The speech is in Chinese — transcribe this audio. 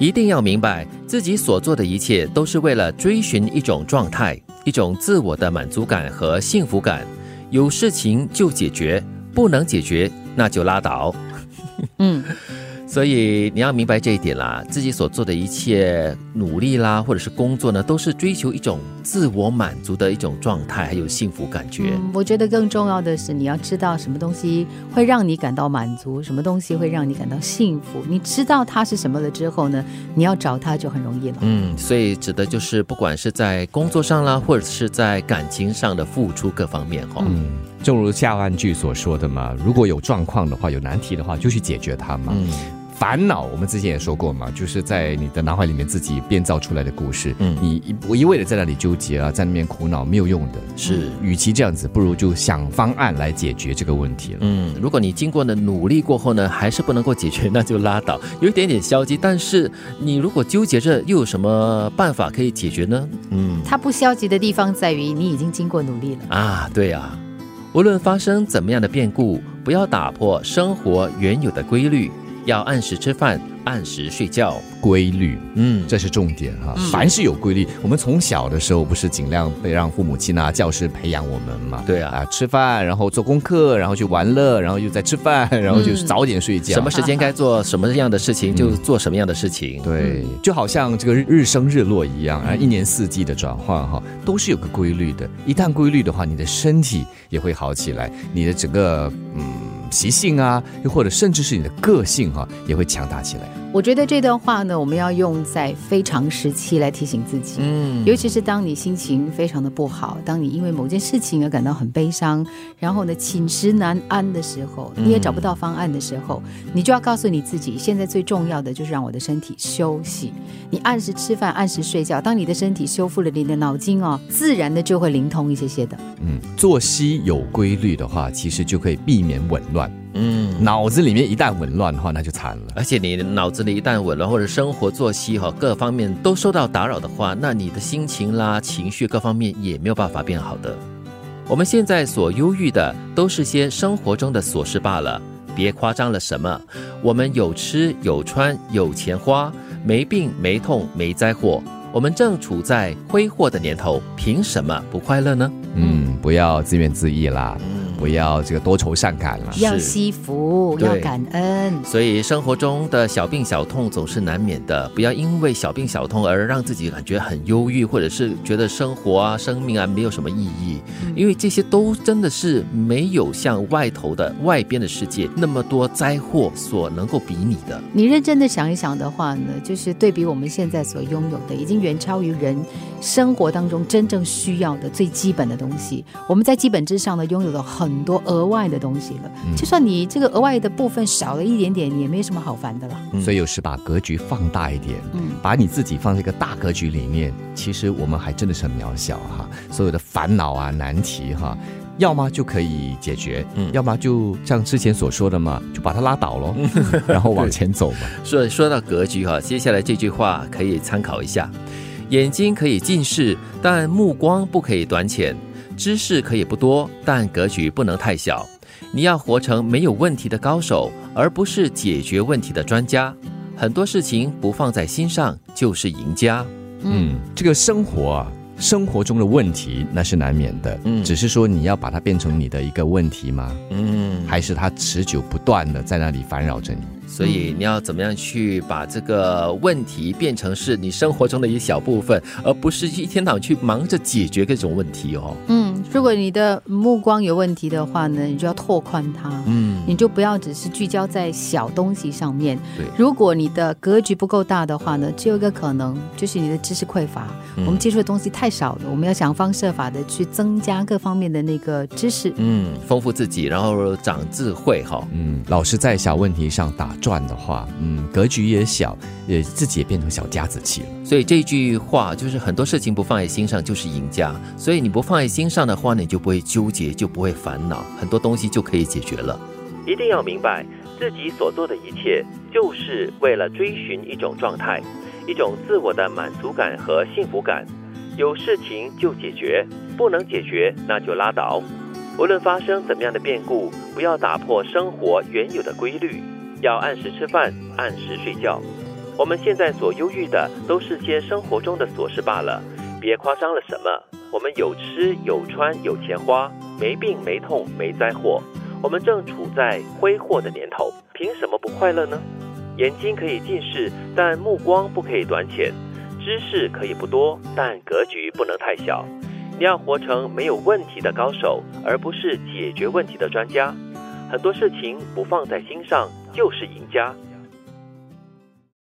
一定要明白，自己所做的一切都是为了追寻一种状态，一种自我的满足感和幸福感。有事情就解决，不能解决那就拉倒。嗯。所以你要明白这一点啦，自己所做的一切努力啦，或者是工作呢，都是追求一种自我满足的一种状态，还有幸福感觉。我觉得更重要的是，你要知道什么东西会让你感到满足，什么东西会让你感到幸福。你知道它是什么了之后呢，你要找它就很容易了。嗯，所以指的就是不管是在工作上啦，或者是在感情上的付出各方面哈。嗯，正如下半句所说的嘛，如果有状况的话，有难题的话，就去解决它嘛。嗯。烦恼，我们之前也说过嘛，就是在你的脑海里面自己编造出来的故事。嗯，你一一味的在那里纠结啊，在那边苦恼，没有用的。是，与其这样子，不如就想方案来解决这个问题了。嗯，如果你经过了努力过后呢，还是不能够解决，那就拉倒，有一点点消极。但是你如果纠结着，又有什么办法可以解决呢？嗯，它不消极的地方在于你已经经过努力了啊。对呀，无论发生怎么样的变故，不要打破生活原有的规律。要按时吃饭，按时睡觉，规律，嗯，这是重点哈。凡是有规律，我们从小的时候不是尽量被让父母亲啊、教师培养我们嘛？对啊，啊，吃饭，然后做功课，然后去玩乐，然后又在吃饭，然后就早点睡觉。什么时间该做什么样的事情，就做什么样的事情。对，就好像这个日升日落一样，啊，一年四季的转换哈，都是有个规律的。一旦规律的话，你的身体也会好起来，你的整个嗯。习性啊，又或者甚至是你的个性哈，也会强大起来。我觉得这段话呢，我们要用在非常时期来提醒自己，嗯，尤其是当你心情非常的不好，当你因为某件事情而感到很悲伤，然后呢寝食难安的时候，你也找不到方案的时候，你就要告诉你自己，现在最重要的就是让我的身体休息。你按时吃饭，按时睡觉，当你的身体修复了，你的脑筋哦，自然的就会灵通一些些的。嗯，作息有规律的话，其实就可以避免紊乱。嗯，脑子里面一旦紊乱的话，那就惨了。而且你脑子里一旦紊乱，或者生活作息哈各方面都受到打扰的话，那你的心情啦、情绪各方面也没有办法变好的。我们现在所忧郁的，都是些生活中的琐事罢了，别夸张了什么。我们有吃有穿有钱花，没病没痛没灾祸。我们正处在挥霍的年头，凭什么不快乐呢？嗯，不要自怨自艾啦。不要这个多愁善感了，要惜福，要感恩。所以生活中的小病小痛总是难免的，不要因为小病小痛而让自己感觉很忧郁，或者是觉得生活啊、生命啊没有什么意义。因为这些都真的是没有像外头的外边的世界那么多灾祸所能够比拟的。你认真的想一想的话呢，就是对比我们现在所拥有的，已经远超于人生活当中真正需要的最基本的东西。我们在基本之上呢，拥有了很。很多额外的东西了，就算你这个额外的部分少了一点点，也没什么好烦的了。所以有时把格局放大一点，嗯，把你自己放在一个大格局里面，其实我们还真的是很渺小哈。所有的烦恼啊、难题哈，要么就可以解决，嗯，要么就像之前所说的嘛，就把它拉倒喽，然后往 前走嘛。所以说到格局哈，接下来这句话可以参考一下：眼睛可以近视，但目光不可以短浅。知识可以不多，但格局不能太小。你要活成没有问题的高手，而不是解决问题的专家。很多事情不放在心上就是赢家。嗯，这个生活啊，生活中的问题那是难免的。嗯，只是说你要把它变成你的一个问题吗？嗯，还是它持久不断的在那里烦扰着你？所以你要怎么样去把这个问题变成是你生活中的一小部分，而不是一天到晚去忙着解决各种问题哦。嗯，如果你的目光有问题的话呢，你就要拓宽它。嗯，你就不要只是聚焦在小东西上面。对，如果你的格局不够大的话呢，只有一个可能就是你的知识匮乏。我们接触的东西太少了，我们要想方设法的去增加各方面的那个知识。嗯，丰富自己，然后长智慧哈。嗯，老是在小问题上打。转的话，嗯，格局也小，也自己也变成小家子气了。所以这句话就是很多事情不放在心上就是赢家。所以你不放在心上的话，你就不会纠结，就不会烦恼，很多东西就可以解决了。一定要明白，自己所做的一切就是为了追寻一种状态，一种自我的满足感和幸福感。有事情就解决，不能解决那就拉倒。无论发生怎么样的变故，不要打破生活原有的规律。要按时吃饭，按时睡觉。我们现在所忧郁的都是些生活中的琐事罢了，别夸张了什么。我们有吃有穿有钱花，没病没痛没灾祸。我们正处在挥霍的年头，凭什么不快乐呢？眼睛可以近视，但目光不可以短浅；知识可以不多，但格局不能太小。你要活成没有问题的高手，而不是解决问题的专家。很多事情不放在心上就是赢家。